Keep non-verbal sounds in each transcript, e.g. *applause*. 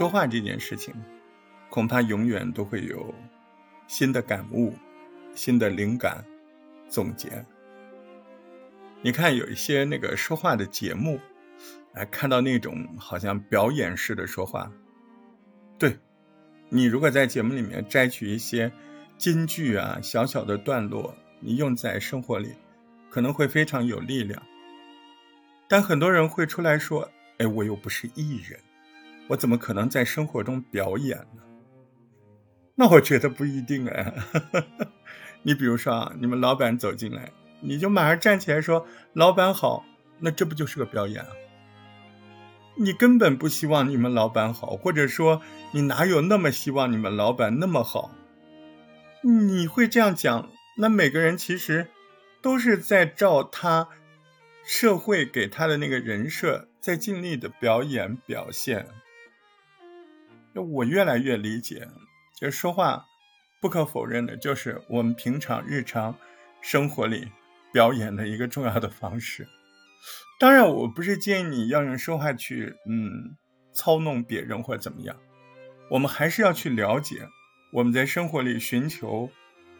说话这件事情，恐怕永远都会有新的感悟、新的灵感总结。你看，有一些那个说话的节目，哎，看到那种好像表演式的说话，对，你如果在节目里面摘取一些金句啊、小小的段落，你用在生活里，可能会非常有力量。但很多人会出来说：“哎，我又不是艺人，我怎么可能在生活中表演呢？”那我觉得不一定哎。*laughs* 你比如说啊，你们老板走进来。你就马上站起来说：“老板好。”那这不就是个表演啊？你根本不希望你们老板好，或者说你哪有那么希望你们老板那么好？你会这样讲，那每个人其实都是在照他社会给他的那个人设在尽力的表演表现。就我越来越理解，就说话不可否认的就是我们平常日常生活里。表演的一个重要的方式，当然，我不是建议你要用说话去嗯操弄别人或怎么样，我们还是要去了解我们在生活里寻求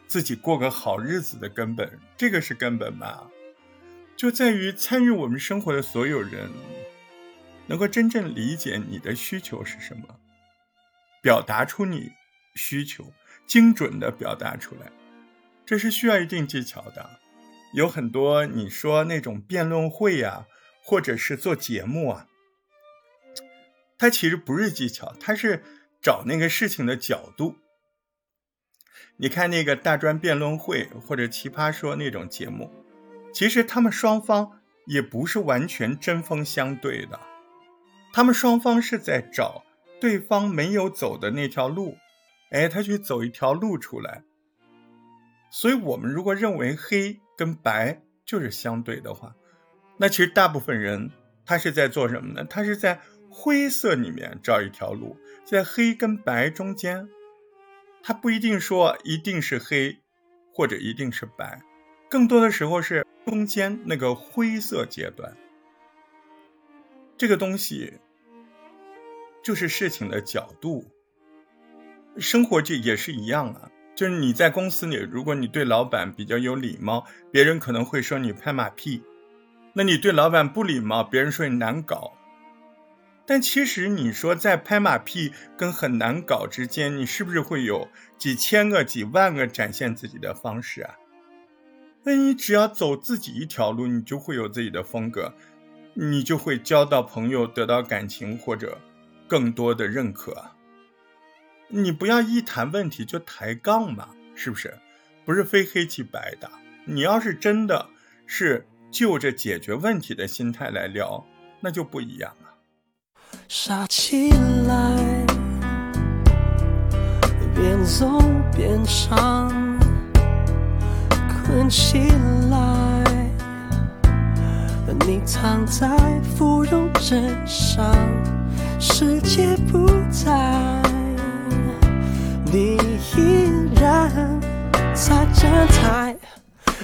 自己过个好日子的根本，这个是根本吧？就在于参与我们生活的所有人能够真正理解你的需求是什么，表达出你需求，精准的表达出来，这是需要一定技巧的。有很多你说那种辩论会呀，或者是做节目啊，它其实不是技巧，它是找那个事情的角度。你看那个大专辩论会或者奇葩说那种节目，其实他们双方也不是完全针锋相对的，他们双方是在找对方没有走的那条路，哎，他去走一条路出来。所以，我们如果认为黑跟白就是相对的话，那其实大部分人他是在做什么呢？他是在灰色里面找一条路，在黑跟白中间，他不一定说一定是黑，或者一定是白，更多的时候是中间那个灰色阶段。这个东西就是事情的角度，生活这也是一样啊。就是你在公司里，如果你对老板比较有礼貌，别人可能会说你拍马屁；那你对老板不礼貌，别人说你难搞。但其实你说在拍马屁跟很难搞之间，你是不是会有几千个、几万个展现自己的方式啊？那你只要走自己一条路，你就会有自己的风格，你就会交到朋友，得到感情或者更多的认可。你不要一谈问题就抬杠嘛，是不是？不是非黑即白的。你要是真的是就着解决问题的心态来聊，那就不一样了。傻起来，边走边唱，困起来，你躺在芙蓉枕上，世界不在。你依然在站台，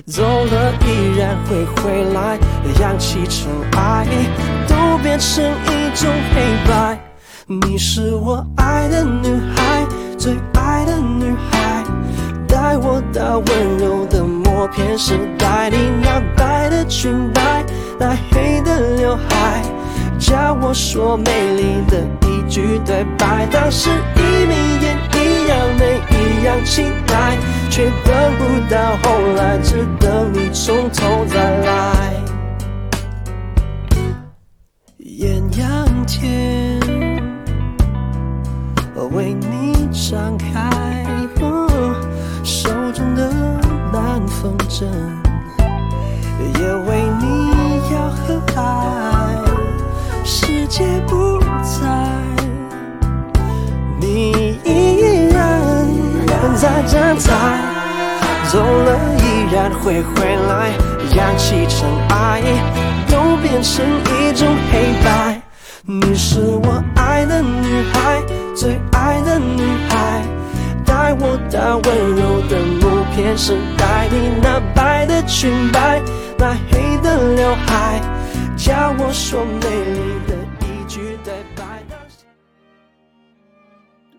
走了依然会回来，扬起尘埃都变成一种黑白。你是我爱的女孩，最爱的女孩，带我到温柔的默片时代，你那白的裙摆，那黑的刘海，叫我说美丽的一句对白，当时一眯眼。一样美，一样期待，却等不到后来，只等你从头再来。艳阳天，为你张开，手中的南风筝，也为界不在，你依然。在站台，走了依然会回来，扬起尘埃，都变成一种黑白。你是我爱的女孩，最爱的女孩，带我到温柔的木片时代，你那白的裙摆，那黑的刘海，叫我说美丽的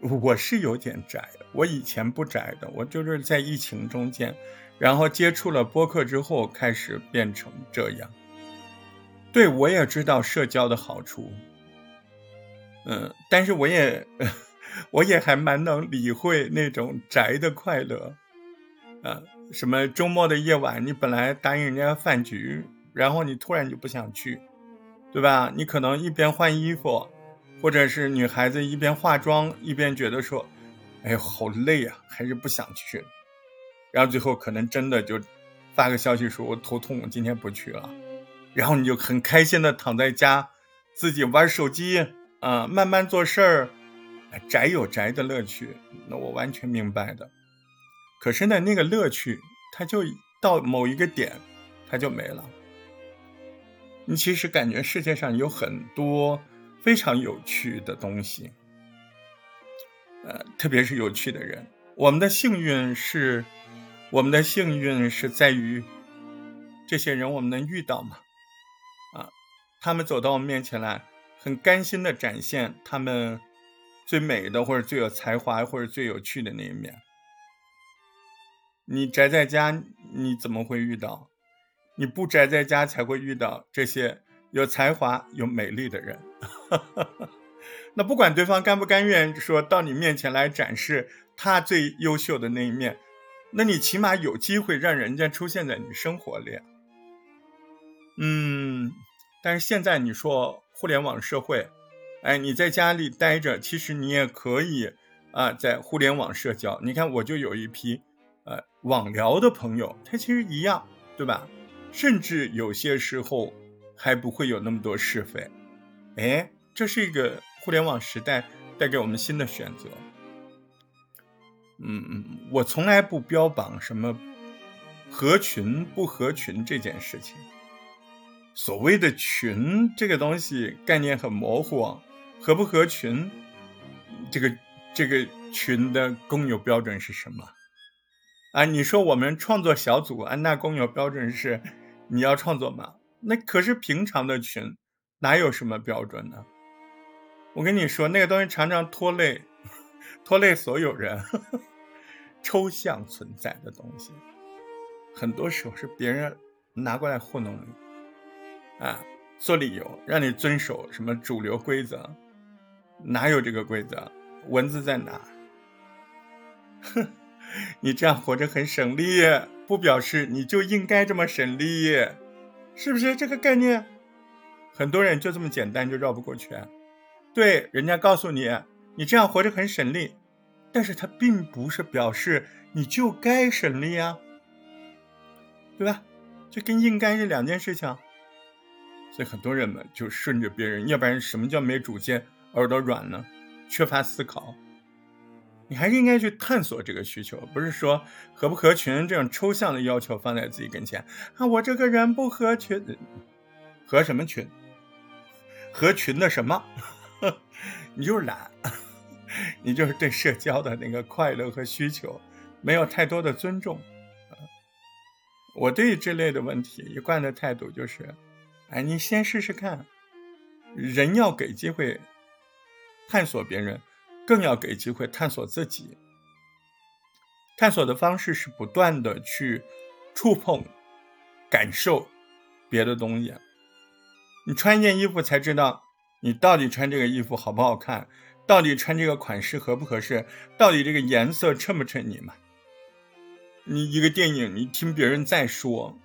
我是有点宅，我以前不宅的，我就是在疫情中间，然后接触了播客之后，开始变成这样。对我也知道社交的好处，嗯，但是我也 *laughs* 我也还蛮能理会那种宅的快乐，啊，什么周末的夜晚，你本来答应人家饭局，然后你突然就不想去，对吧？你可能一边换衣服。或者是女孩子一边化妆一边觉得说：“哎呦，好累啊，还是不想去。”然后最后可能真的就发个消息说：“我头痛，我今天不去了。”然后你就很开心的躺在家，自己玩手机啊，慢慢做事儿。宅有宅的乐趣，那我完全明白的。可是呢，那个乐趣它就到某一个点，它就没了。你其实感觉世界上有很多。非常有趣的东西，呃，特别是有趣的人。我们的幸运是，我们的幸运是在于这些人我们能遇到吗？啊，他们走到我们面前来，很甘心的展现他们最美的或者最有才华或者最有趣的那一面。你宅在家，你怎么会遇到？你不宅在家才会遇到这些。有才华、有美丽的人，*laughs* 那不管对方甘不甘愿说到你面前来展示他最优秀的那一面，那你起码有机会让人家出现在你生活里。嗯，但是现在你说互联网社会，哎，你在家里待着，其实你也可以啊，在互联网社交。你看，我就有一批呃网聊的朋友，他其实一样，对吧？甚至有些时候。还不会有那么多是非，哎，这是一个互联网时代带给我们新的选择。嗯嗯，我从来不标榜什么合群不合群这件事情。所谓的群这个东西概念很模糊，合不合群，这个这个群的公有标准是什么？啊，你说我们创作小组啊，那公有标准是你要创作吗？那可是平常的群，哪有什么标准呢？我跟你说，那个东西常常拖累，拖累所有人。*laughs* 抽象存在的东西，很多时候是别人拿过来糊弄你，啊，做理由让你遵守什么主流规则，哪有这个规则？文字在哪？哼，*laughs* 你这样活着很省力，不表示你就应该这么省力。是不是这个概念？很多人就这么简单就绕不过去。对，人家告诉你，你这样活着很省力，但是他并不是表示你就该省力啊，对吧？这跟应该是两件事情。所以很多人们就顺着别人，要不然什么叫没主见、耳朵软呢？缺乏思考。你还是应该去探索这个需求，不是说合不合群这种抽象的要求放在自己跟前啊。我这个人不合群，合什么群？合群的什么？*laughs* 你就是懒，*laughs* 你就是对社交的那个快乐和需求没有太多的尊重。我对这类的问题一贯的态度就是：哎，你先试试看，人要给机会探索别人。更要给机会探索自己。探索的方式是不断的去触碰、感受别的东西。你穿一件衣服才知道你到底穿这个衣服好不好看，到底穿这个款式合不合适，到底这个颜色衬不衬你嘛？你一个电影，你听别人再说，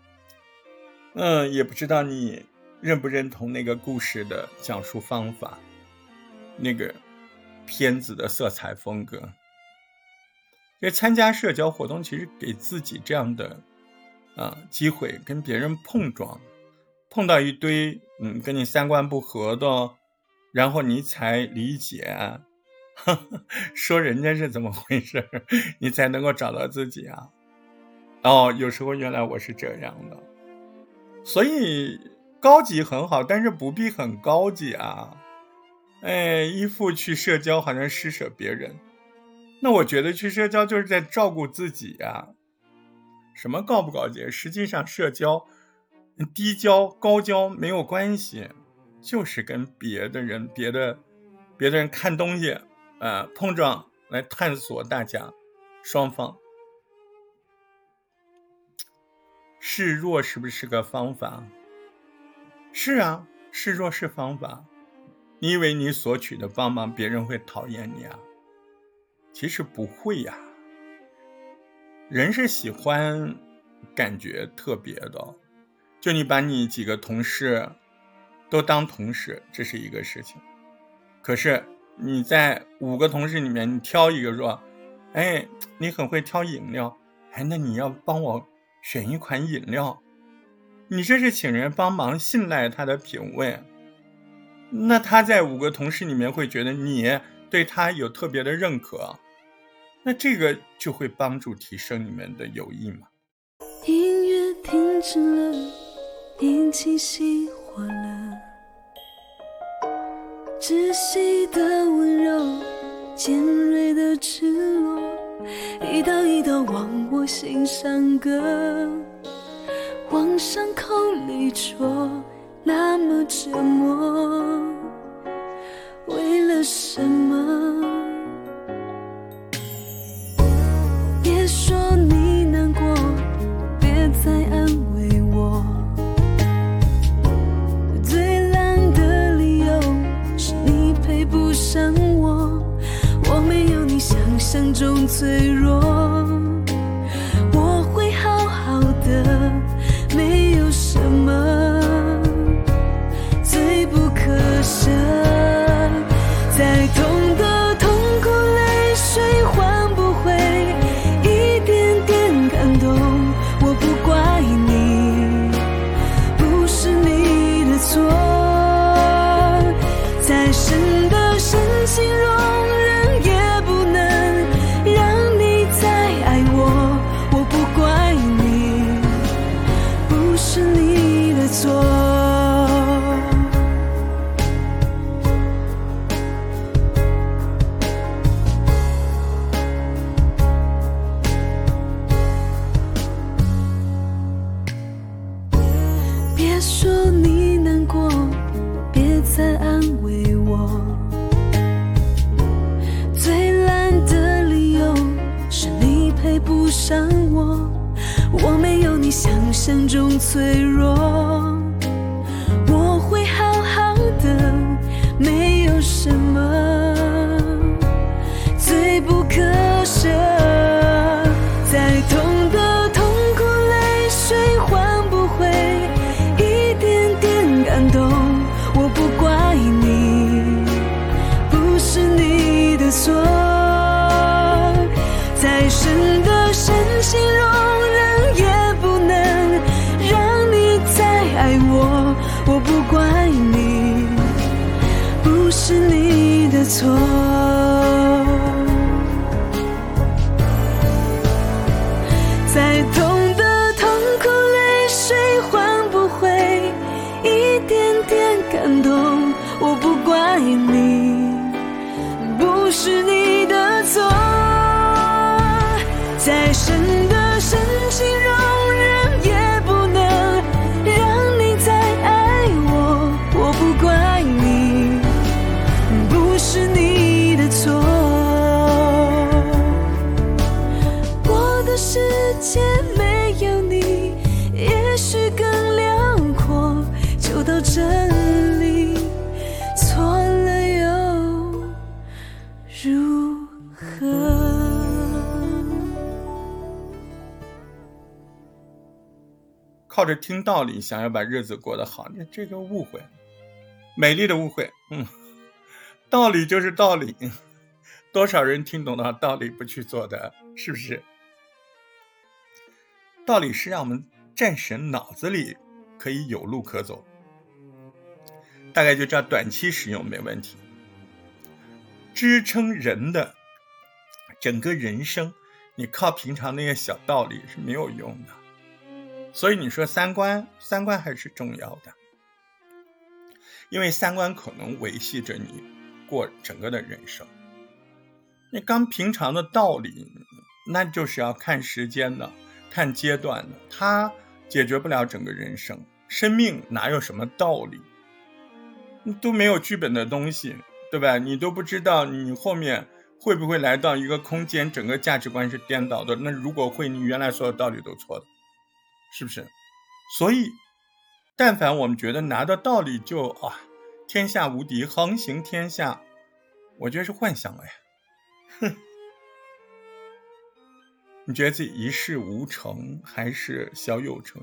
嗯，也不知道你认不认同那个故事的讲述方法，那个。片子的色彩风格，这参加社交活动其实给自己这样的啊机会，跟别人碰撞，碰到一堆嗯跟你三观不合的，然后你才理解，说人家是怎么回事，你才能够找到自己啊。哦，有时候原来我是这样的，所以高级很好，但是不必很高级啊。哎，依附去社交好像施舍别人，那我觉得去社交就是在照顾自己呀。什么高不高级？实际上社交低交高交没有关系，就是跟别的人、别的别的人看东西，呃，碰撞来探索大家双方示弱是不是个方法？是啊，示弱是方法。你以为你索取的帮忙别人会讨厌你啊？其实不会呀。人是喜欢感觉特别的，就你把你几个同事都当同事，这是一个事情。可是你在五个同事里面，你挑一个说：“哎，你很会挑饮料，哎，那你要帮我选一款饮料。”你这是请人帮忙，信赖他的品味。那他在五个同事里面会觉得你对他有特别的认可。那这个就会帮助提升你们的友谊嘛？音乐停止了，引起熄火了，窒息的温柔，尖锐的赤裸，一刀一刀往我心上割，往伤口里戳，那么折磨，为了什么？想中脆弱，伤我我没有你想象中脆弱。感动。我不怪你，不是你靠着听道理想要把日子过得好，你这个误会，美丽的误会。嗯，道理就是道理，多少人听懂了道理不去做的，是不是？道理是让我们战神脑子里可以有路可走，大概就这样短期使用没问题。支撑人的整个人生，你靠平常那些小道理是没有用的。所以你说三观，三观还是重要的，因为三观可能维系着你过整个的人生。你刚平常的道理，那就是要看时间的，看阶段的，它解决不了整个人生。生命哪有什么道理？都没有剧本的东西，对吧？你都不知道你后面会不会来到一个空间，整个价值观是颠倒的？那如果会，你原来所有道理都错的，是不是？所以，但凡我们觉得拿到道理就啊，天下无敌，横行天下，我觉得是幻想了呀。哼，你觉得自己一事无成，还是小有成？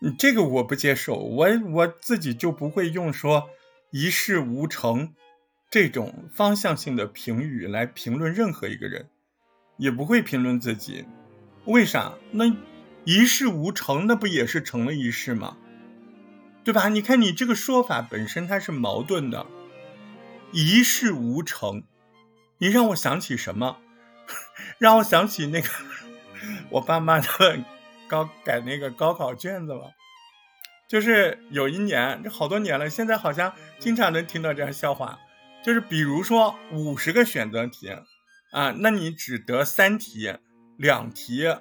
你这个我不接受，我我自己就不会用说一事无成这种方向性的评语来评论任何一个人，也不会评论自己。为啥？那一事无成，那不也是成了一事吗？对吧？你看你这个说法本身它是矛盾的。一事无成，你让我想起什么？*laughs* 让我想起那个我爸妈的。高改那个高考卷子了，就是有一年，这好多年了，现在好像经常能听到这样笑话，就是比如说五十个选择题，啊，那你只得三题，两题，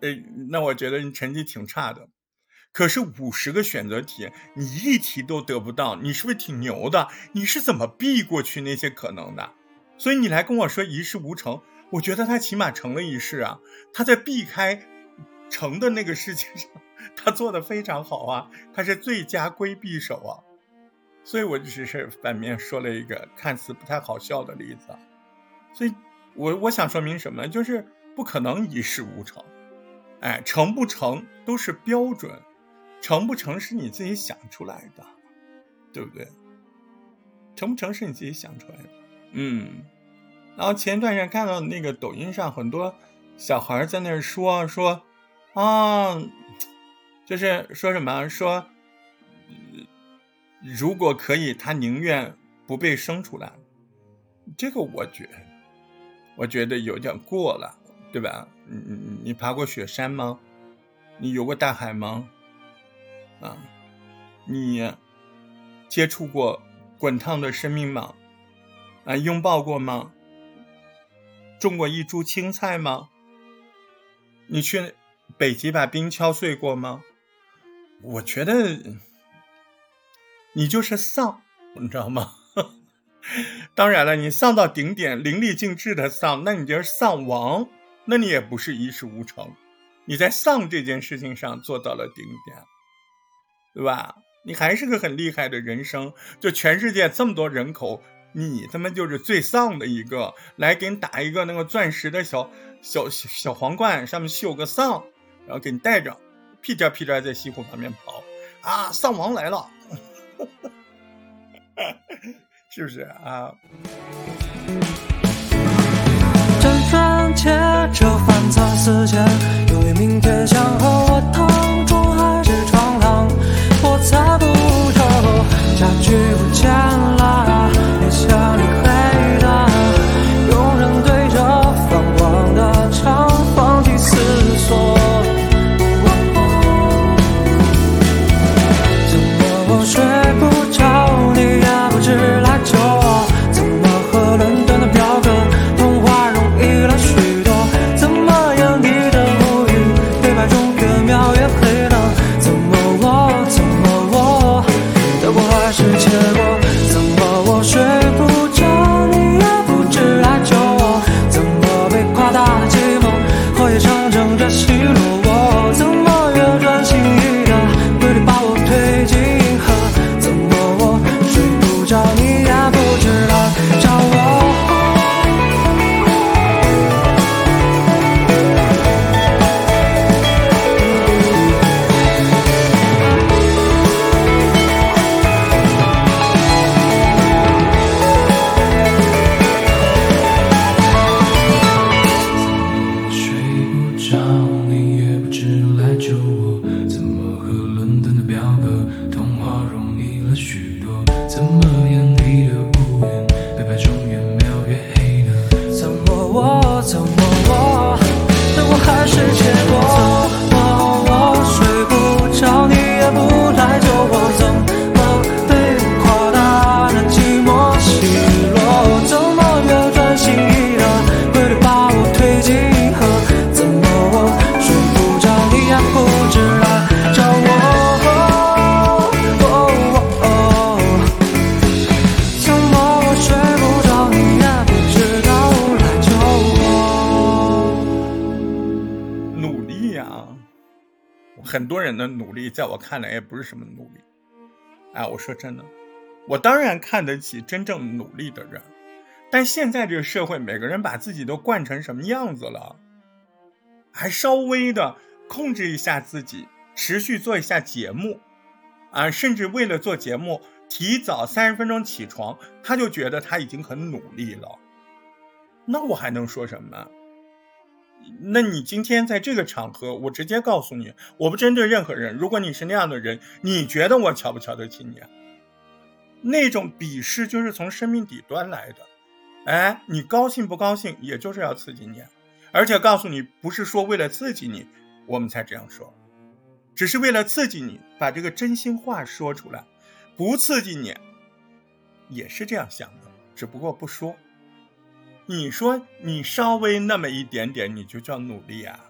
呃，那我觉得你成绩挺差的。可是五十个选择题，你一题都得不到，你是不是挺牛的？你是怎么避过去那些可能的？所以你来跟我说一事无成。我觉得他起码成了一事啊，他在避开成的那个事情上，他做的非常好啊，他是最佳规避手啊，所以我只是反面说了一个看似不太好笑的例子，所以我我想说明什么，就是不可能一事无成，哎，成不成都是标准，成不成是你自己想出来的，对不对？成不成是你自己想出来的，嗯。然后前段时间看到那个抖音上很多小孩在那说说，啊，就是说什么说，如果可以，他宁愿不被生出来。这个我觉，我觉得有点过了，对吧？你你你爬过雪山吗？你游过大海吗？啊，你接触过滚烫的生命吗？啊，拥抱过吗？种过一株青菜吗？你去北极把冰敲碎过吗？我觉得你就是丧，你知道吗？*laughs* 当然了，你丧到顶点，淋漓尽致的丧，那你就是丧王，那你也不是一事无成。你在丧这件事情上做到了顶点，对吧？你还是个很厉害的人生，就全世界这么多人口。你他妈就是最丧的一个，来给你打一个那个钻石的小小小小皇冠，上面绣个丧，然后给你带着，屁颠屁颠在西湖旁边跑，啊，丧王来了，*laughs* 是不是啊？正反切死前，因为，明天想和我躺床还是床浪，我猜不透，家具不见了。很多人的努力，在我看来也不是什么努力。哎，我说真的，我当然看得起真正努力的人，但现在这个社会，每个人把自己都惯成什么样子了？还稍微的控制一下自己，持续做一下节目，啊，甚至为了做节目提早三十分钟起床，他就觉得他已经很努力了。那我还能说什么？那你今天在这个场合，我直接告诉你，我不针对任何人。如果你是那样的人，你觉得我瞧不瞧得起你？那种鄙视就是从生命底端来的。哎，你高兴不高兴，也就是要刺激你。而且告诉你，不是说为了刺激你，我们才这样说，只是为了刺激你，把这个真心话说出来。不刺激你，也是这样想的，只不过不说。你说你稍微那么一点点，你就叫努力啊，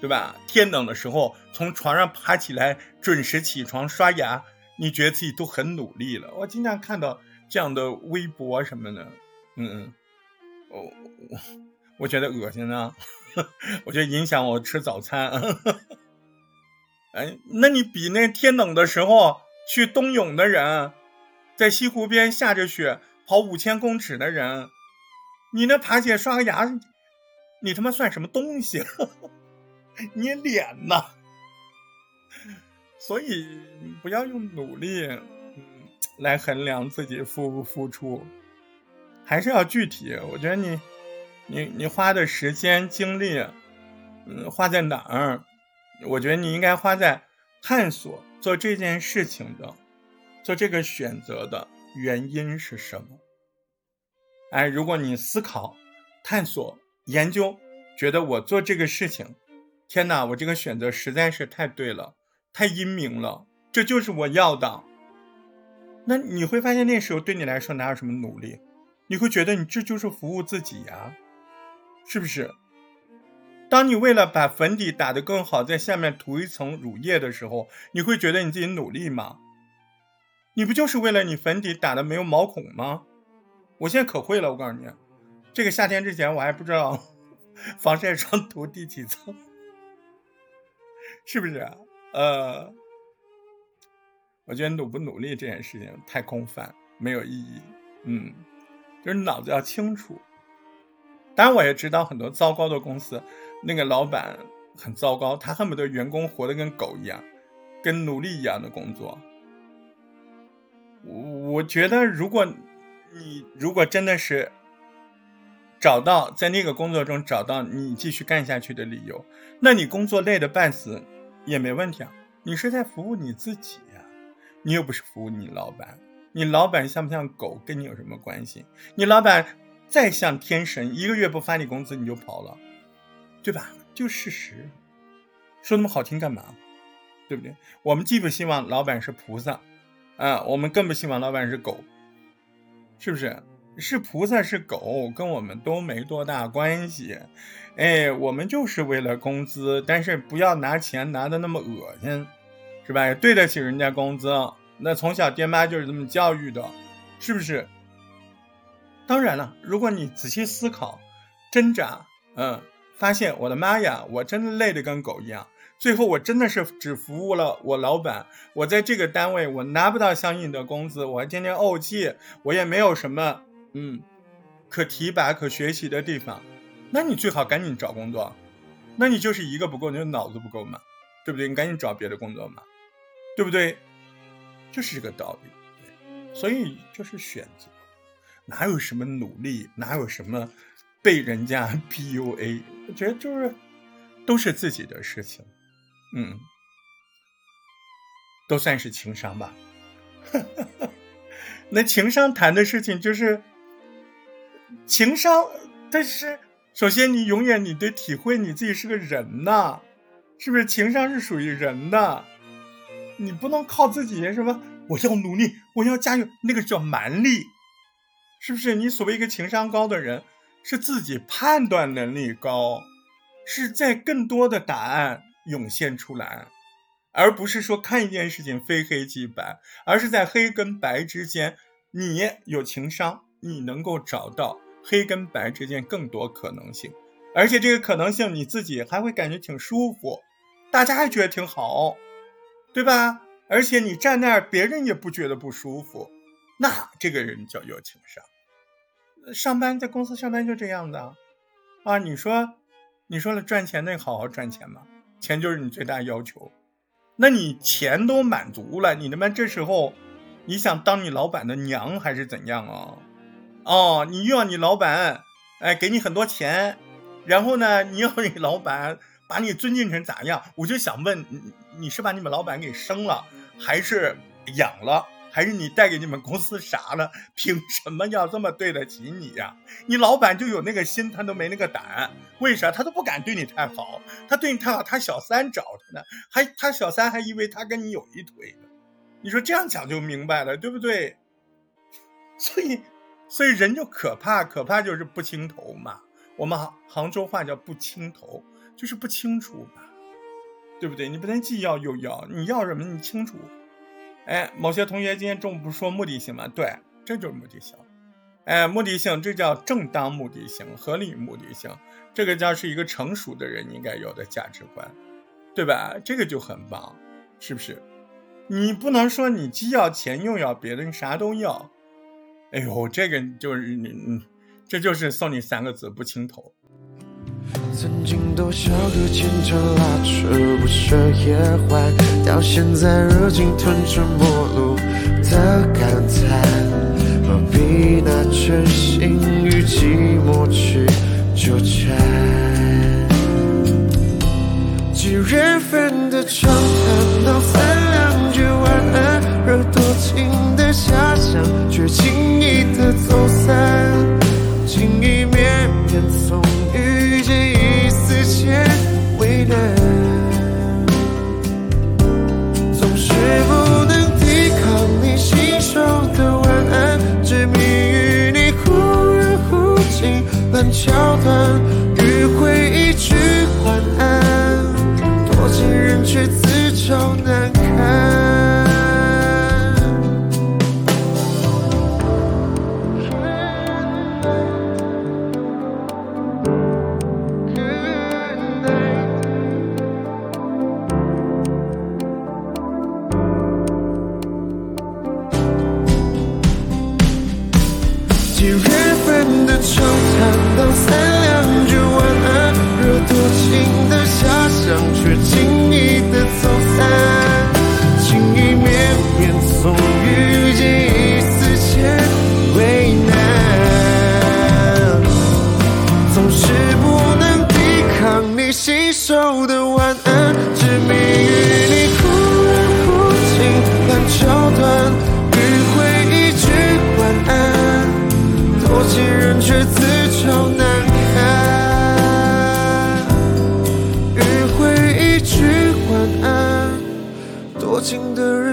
对吧？天冷的时候从床上爬起来，准时起床刷牙，你觉得自己都很努力了。我经常看到这样的微博什么的，嗯嗯，我我觉得恶心啊，*laughs* 我觉得影响我吃早餐。*laughs* 哎，那你比那天冷的时候去冬泳的人，在西湖边下着雪跑五千公尺的人。你那爬起来刷个牙，你他妈算什么东西？*laughs* 捏脸呢？所以不要用努力来衡量自己付不付出，还是要具体。我觉得你，你你花的时间精力，嗯，花在哪儿？我觉得你应该花在探索做这件事情的，做这个选择的原因是什么。哎，如果你思考、探索、研究，觉得我做这个事情，天哪，我这个选择实在是太对了，太英明了，这就是我要的。那你会发现，那时候对你来说哪有什么努力？你会觉得你这就是服务自己呀，是不是？当你为了把粉底打得更好，在下面涂一层乳液的时候，你会觉得你自己努力吗？你不就是为了你粉底打的没有毛孔吗？我现在可会了，我告诉你，这个夏天之前我还不知道 *laughs* 防晒霜涂第几层，是不是？呃，我觉得努不努力这件事情太空泛，没有意义。嗯，就是脑子要清楚。当然，我也知道很多糟糕的公司，那个老板很糟糕，他恨不得员工活得跟狗一样，跟奴隶一样的工作。我我觉得如果。你如果真的是找到在那个工作中找到你继续干下去的理由，那你工作累得半死也没问题啊。你是在服务你自己呀，你又不是服务你老板。你老板像不像狗，跟你有什么关系？你老板再像天神，一个月不发你工资你就跑了，对吧？就事实，说那么好听干嘛？对不对？我们既不希望老板是菩萨，啊，我们更不希望老板是狗。是不是是菩萨是狗，跟我们都没多大关系，哎，我们就是为了工资，但是不要拿钱拿的那么恶心，是吧？对得起人家工资，那从小爹妈就是这么教育的，是不是？当然了，如果你仔细思考、挣扎，嗯，发现我的妈呀，我真的累得跟狗一样。最后，我真的是只服务了我老板。我在这个单位，我拿不到相应的工资，我还天天怄气，我也没有什么嗯可提拔、可学习的地方。那你最好赶紧找工作。那你就是一个不够，你就脑子不够嘛，对不对？你赶紧找别的工作嘛，对不对？就是这个道理。所以就是选择，哪有什么努力，哪有什么被人家 *laughs* PUA？我觉得就是都是自己的事情。嗯，都算是情商吧。*laughs* 那情商谈的事情就是情商，但是首先你永远你得体会你自己是个人呐，是不是？情商是属于人的，你不能靠自己什么，我要努力，我要加油，那个叫蛮力，是不是？你所谓一个情商高的人，是自己判断能力高，是在更多的答案。涌现出来，而不是说看一件事情非黑即白，而是在黑跟白之间，你有情商，你能够找到黑跟白之间更多可能性，而且这个可能性你自己还会感觉挺舒服，大家还觉得挺好，对吧？而且你站那儿，别人也不觉得不舒服，那这个人叫有情商。上班在公司上班就这样的啊？你说，你说了赚钱，那好好赚钱嘛，钱就是你最大要求。那你钱都满足了，你他妈这时候你想当你老板的娘还是怎样啊？哦，你又要你老板哎给你很多钱，然后呢，你要你老板把你尊敬成咋样？我就想问你，你是把你们老板给生了？还是养了，还是你带给你们公司啥了？凭什么要这么对得起你呀？你老板就有那个心，他都没那个胆，为啥？他都不敢对你太好，他对你太好，他小三找他呢，还他小三还以为他跟你有一腿呢。你说这样讲就明白了，对不对？*laughs* 所以，所以人就可怕，可怕就是不清头嘛。我们杭杭州话叫不清头，就是不清楚嘛。对不对？你不能既要又要，你要什么？你清楚。哎，某些同学今天中午不说目的性吗？对，这就是目的性。哎，目的性，这叫正当目的性、合理目的性，这个叫是一个成熟的人应该有的价值观，对吧？这个就很棒，是不是？你不能说你既要钱又要别的，你啥都要。哎呦，这个就是你，这就是送你三个字：不清头。曾经多少个牵肠拉扯不舍也坏，到现在如今吞成陌路的感叹，何必拿真心与寂寞去纠缠？几月份的长谈，道三两句晚安，惹多情的遐想，却轻易的走散，桥段，迂回一句晚安，多情人却总是不能抵抗你信手的晚安，执迷于你忽远忽近烂桥段，迂回一句晚安，多情人却自找难堪，迂回一句晚安，多情的人。